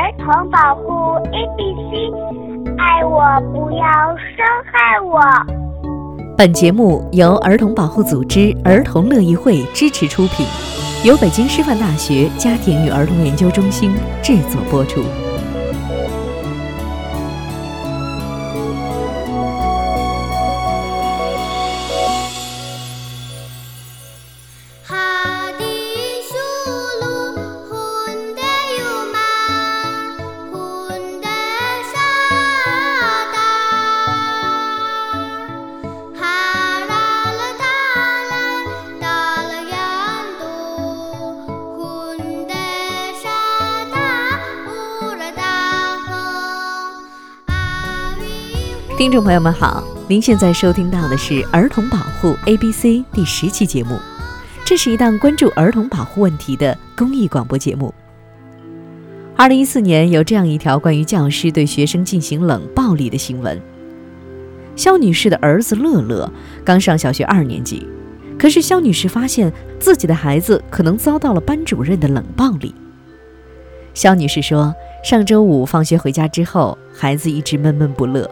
儿童保护 ABC，爱我不要伤害我。本节目由儿童保护组织儿童乐意会支持出品，由北京师范大学家庭与儿童研究中心制作播出。听众朋友们好，您现在收听到的是儿童保护 A B C 第十期节目，这是一档关注儿童保护问题的公益广播节目。二零一四年有这样一条关于教师对学生进行冷暴力的新闻：肖女士的儿子乐乐刚上小学二年级，可是肖女士发现自己的孩子可能遭到了班主任的冷暴力。肖女士说，上周五放学回家之后，孩子一直闷闷不乐。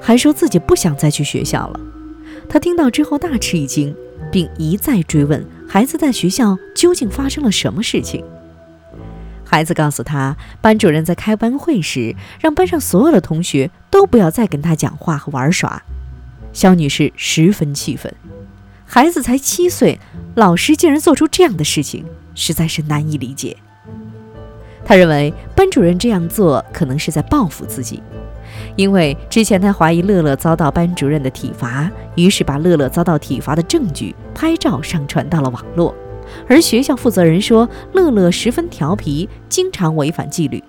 还说自己不想再去学校了。他听到之后大吃一惊，并一再追问孩子在学校究竟发生了什么事情。孩子告诉他，班主任在开班会时让班上所有的同学都不要再跟他讲话和玩耍。肖女士十分气愤，孩子才七岁，老师竟然做出这样的事情，实在是难以理解。他认为班主任这样做可能是在报复自己。因为之前他怀疑乐乐遭到班主任的体罚，于是把乐乐遭到体罚的证据拍照上传到了网络。而学校负责人说，乐乐十分调皮，经常违反纪律。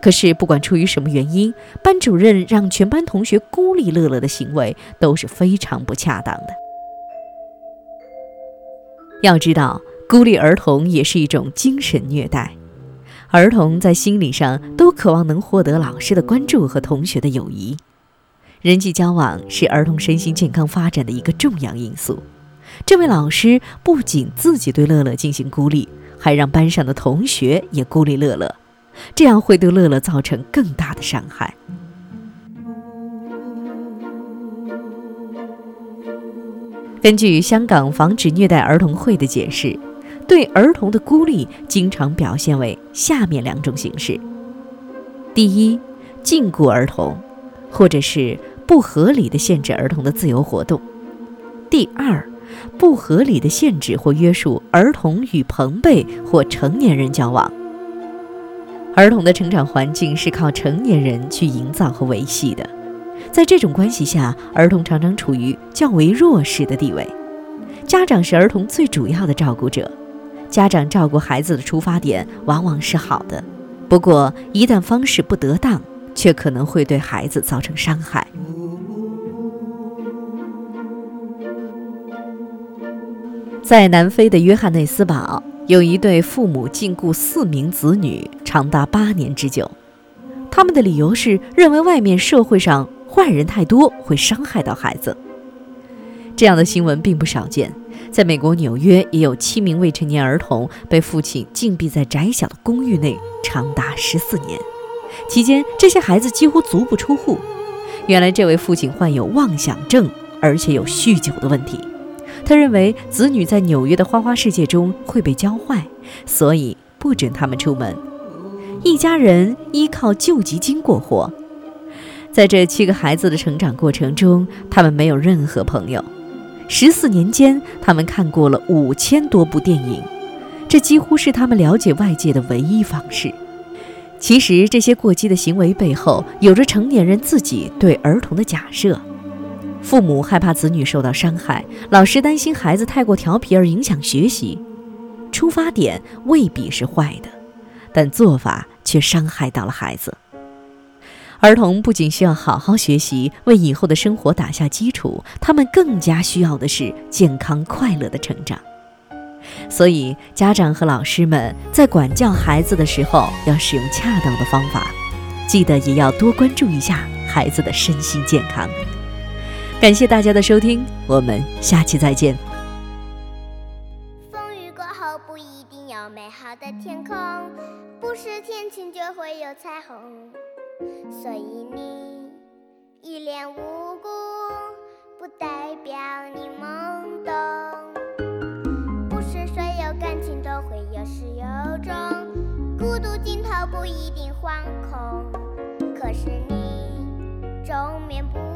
可是不管出于什么原因，班主任让全班同学孤立乐乐的行为都是非常不恰当的。要知道，孤立儿童也是一种精神虐待。儿童在心理上都渴望能获得老师的关注和同学的友谊，人际交往是儿童身心健康发展的一个重要因素。这位老师不仅自己对乐乐进行孤立，还让班上的同学也孤立乐乐，这样会对乐乐造成更大的伤害。根据香港防止虐待儿童会的解释。对儿童的孤立经常表现为下面两种形式：第一，禁锢儿童，或者是不合理的限制儿童的自由活动；第二，不合理的限制或约束儿童与朋辈或成年人交往。儿童的成长环境是靠成年人去营造和维系的，在这种关系下，儿童常常处于较为弱势的地位，家长是儿童最主要的照顾者。家长照顾孩子的出发点往往是好的，不过一旦方式不得当，却可能会对孩子造成伤害。在南非的约翰内斯堡，有一对父母禁锢四名子女长达八年之久，他们的理由是认为外面社会上坏人太多，会伤害到孩子。这样的新闻并不少见。在美国纽约，也有七名未成年儿童被父亲禁闭在窄小的公寓内长达十四年，期间这些孩子几乎足不出户。原来，这位父亲患有妄想症，而且有酗酒的问题。他认为子女在纽约的花花世界中会被教坏，所以不准他们出门。一家人依靠救济金过活。在这七个孩子的成长过程中，他们没有任何朋友。十四年间，他们看过了五千多部电影，这几乎是他们了解外界的唯一方式。其实，这些过激的行为背后，有着成年人自己对儿童的假设：父母害怕子女受到伤害，老师担心孩子太过调皮而影响学习。出发点未必是坏的，但做法却伤害到了孩子。儿童不仅需要好好学习，为以后的生活打下基础，他们更加需要的是健康快乐的成长。所以，家长和老师们在管教孩子的时候，要使用恰当的方法，记得也要多关注一下孩子的身心健康。感谢大家的收听，我们下期再见。风雨过后，不一定有美好的天空。不是天晴就会有彩虹，所以你一脸无辜，不代表你懵懂。不是所有感情都会有始有终，孤独尽头不一定惶恐。可是你终免不。